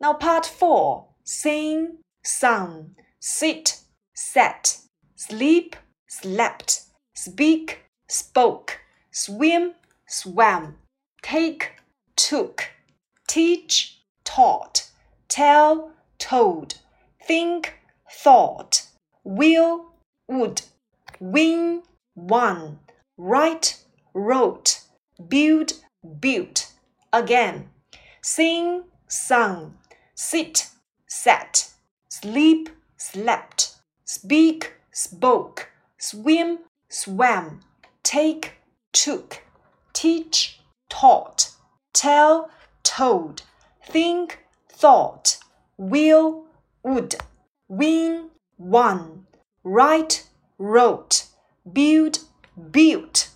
Now part four. Sing, sung, sit, sat, sleep, slept, speak, spoke, swim, swam, take, took, teach, taught, tell, told, think, thought, will, would, win, won, write, wrote, build, built. Again, sing, sung, sit, sat, sleep, slept, speak, spoke, swim, swam, take, took, teach, taught, tell, told, think, thought, will, would, win, won, write, wrote, build, built.